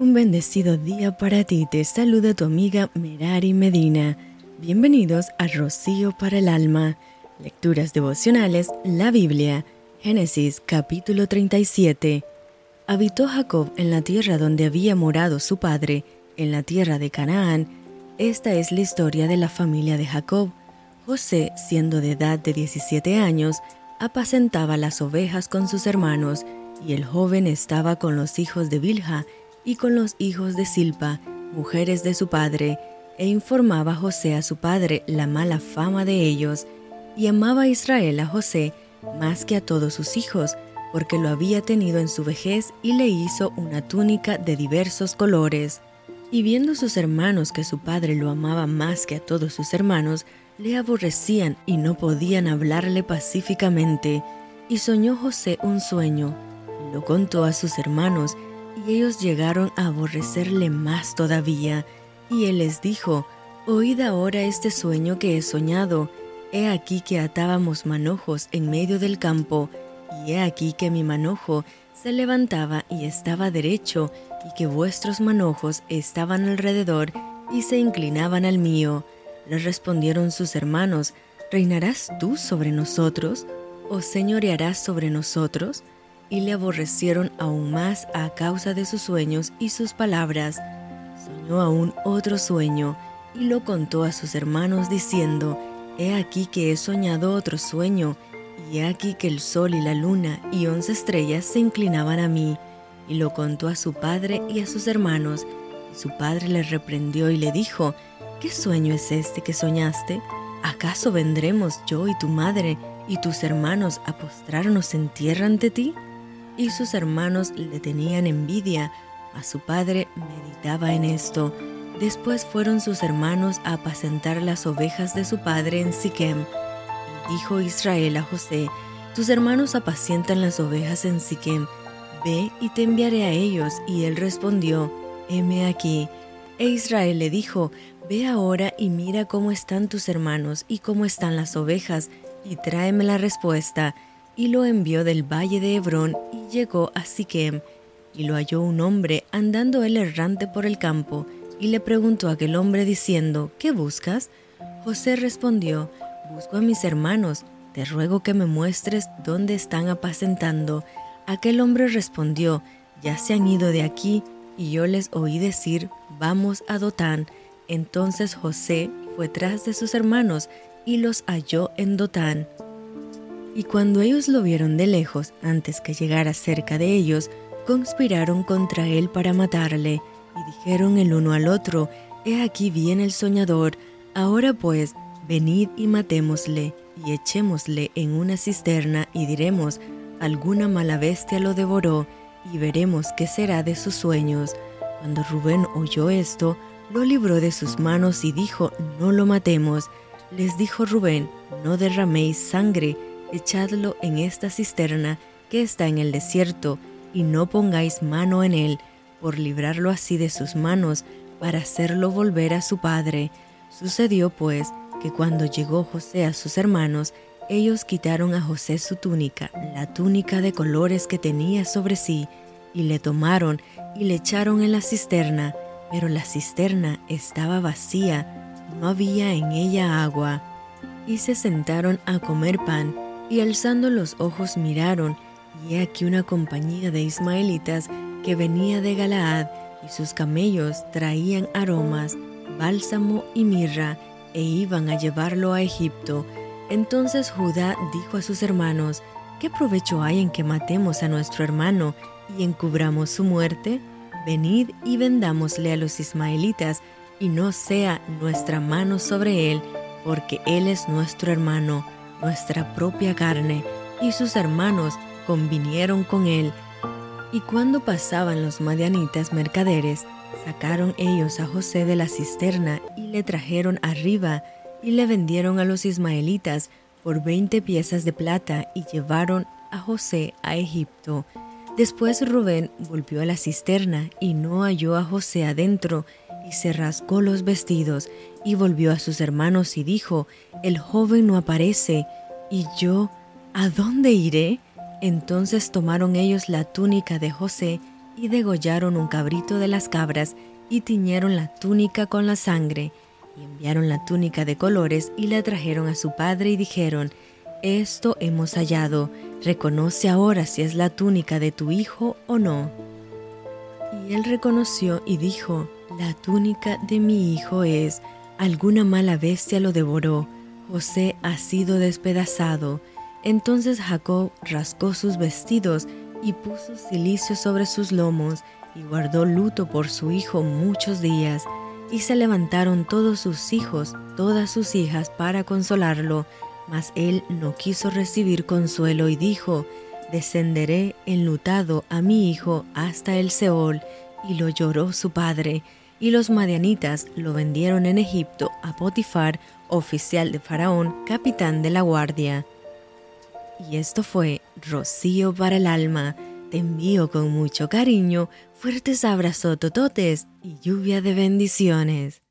Un bendecido día para ti. Te saluda tu amiga Merari Medina. Bienvenidos a Rocío para el Alma. Lecturas devocionales, la Biblia. Génesis capítulo 37. Habitó Jacob en la tierra donde había morado su padre, en la tierra de Canaán. Esta es la historia de la familia de Jacob. José, siendo de edad de 17 años, apacentaba las ovejas con sus hermanos, y el joven estaba con los hijos de Bilha, y con los hijos de Silpa, mujeres de su padre, e informaba José a su padre la mala fama de ellos, y amaba a Israel a José más que a todos sus hijos, porque lo había tenido en su vejez y le hizo una túnica de diversos colores. Y viendo sus hermanos que su padre lo amaba más que a todos sus hermanos, le aborrecían y no podían hablarle pacíficamente. Y soñó José un sueño, y lo contó a sus hermanos, y ellos llegaron a aborrecerle más todavía. Y él les dijo, Oíd ahora este sueño que he soñado. He aquí que atábamos manojos en medio del campo, y he aquí que mi manojo se levantaba y estaba derecho, y que vuestros manojos estaban alrededor y se inclinaban al mío. Le respondieron sus hermanos, ¿Reinarás tú sobre nosotros? ¿O señorearás sobre nosotros? Y le aborrecieron aún más a causa de sus sueños y sus palabras. Soñó aún otro sueño y lo contó a sus hermanos diciendo, He aquí que he soñado otro sueño, y he aquí que el sol y la luna y once estrellas se inclinaban a mí. Y lo contó a su padre y a sus hermanos. Y su padre le reprendió y le dijo, ¿Qué sueño es este que soñaste? ¿Acaso vendremos yo y tu madre y tus hermanos a postrarnos en tierra ante ti? Y sus hermanos le tenían envidia. A su padre meditaba en esto. Después fueron sus hermanos a apacentar las ovejas de su padre en Siquem. Y dijo Israel a José, tus hermanos apacientan las ovejas en Siquem, ve y te enviaré a ellos. Y él respondió, heme aquí. E Israel le dijo, ve ahora y mira cómo están tus hermanos y cómo están las ovejas, y tráeme la respuesta y lo envió del valle de Hebrón y llegó a Siquem, y lo halló un hombre andando él errante por el campo, y le preguntó a aquel hombre diciendo, ¿qué buscas? José respondió, busco a mis hermanos, te ruego que me muestres dónde están apacentando. Aquel hombre respondió, ya se han ido de aquí, y yo les oí decir, vamos a Dotán. Entonces José fue tras de sus hermanos y los halló en Dotán. Y cuando ellos lo vieron de lejos, antes que llegara cerca de ellos, conspiraron contra él para matarle, y dijeron el uno al otro, He aquí viene el soñador, ahora pues, venid y matémosle, y echémosle en una cisterna, y diremos, alguna mala bestia lo devoró, y veremos qué será de sus sueños. Cuando Rubén oyó esto, lo libró de sus manos y dijo, No lo matemos. Les dijo Rubén, No derraméis sangre, echadlo en esta cisterna que está en el desierto, y no pongáis mano en él, por librarlo así de sus manos, para hacerlo volver a su padre. Sucedió pues que cuando llegó José a sus hermanos, ellos quitaron a José su túnica, la túnica de colores que tenía sobre sí, y le tomaron y le echaron en la cisterna, pero la cisterna estaba vacía, no había en ella agua. Y se sentaron a comer pan, y alzando los ojos miraron, y he aquí una compañía de ismaelitas que venía de Galaad, y sus camellos traían aromas, bálsamo y mirra, e iban a llevarlo a Egipto. Entonces Judá dijo a sus hermanos, ¿qué provecho hay en que matemos a nuestro hermano y encubramos su muerte? Venid y vendámosle a los ismaelitas, y no sea nuestra mano sobre él, porque él es nuestro hermano nuestra propia carne, y sus hermanos convinieron con él. Y cuando pasaban los madianitas mercaderes, sacaron ellos a José de la cisterna y le trajeron arriba, y le vendieron a los ismaelitas por veinte piezas de plata y llevaron a José a Egipto. Después Rubén volvió a la cisterna y no halló a José adentro, y se rasgó los vestidos, y volvió a sus hermanos y dijo, El joven no aparece, y yo, ¿a dónde iré? Entonces tomaron ellos la túnica de José y degollaron un cabrito de las cabras y tiñeron la túnica con la sangre, y enviaron la túnica de colores y la trajeron a su padre y dijeron, Esto hemos hallado, reconoce ahora si es la túnica de tu hijo o no. Y él reconoció y dijo, La túnica de mi hijo es, alguna mala bestia lo devoró, José ha sido despedazado. Entonces Jacob rascó sus vestidos y puso silicio sobre sus lomos y guardó luto por su hijo muchos días. Y se levantaron todos sus hijos, todas sus hijas, para consolarlo. Mas él no quiso recibir consuelo y dijo, Descenderé enlutado a mi hijo hasta el Seol. Y lo lloró su padre. Y los madianitas lo vendieron en Egipto a Potifar, oficial de Faraón, capitán de la guardia. Y esto fue Rocío para el alma. Te envío con mucho cariño, fuertes abrazos tototes y lluvia de bendiciones.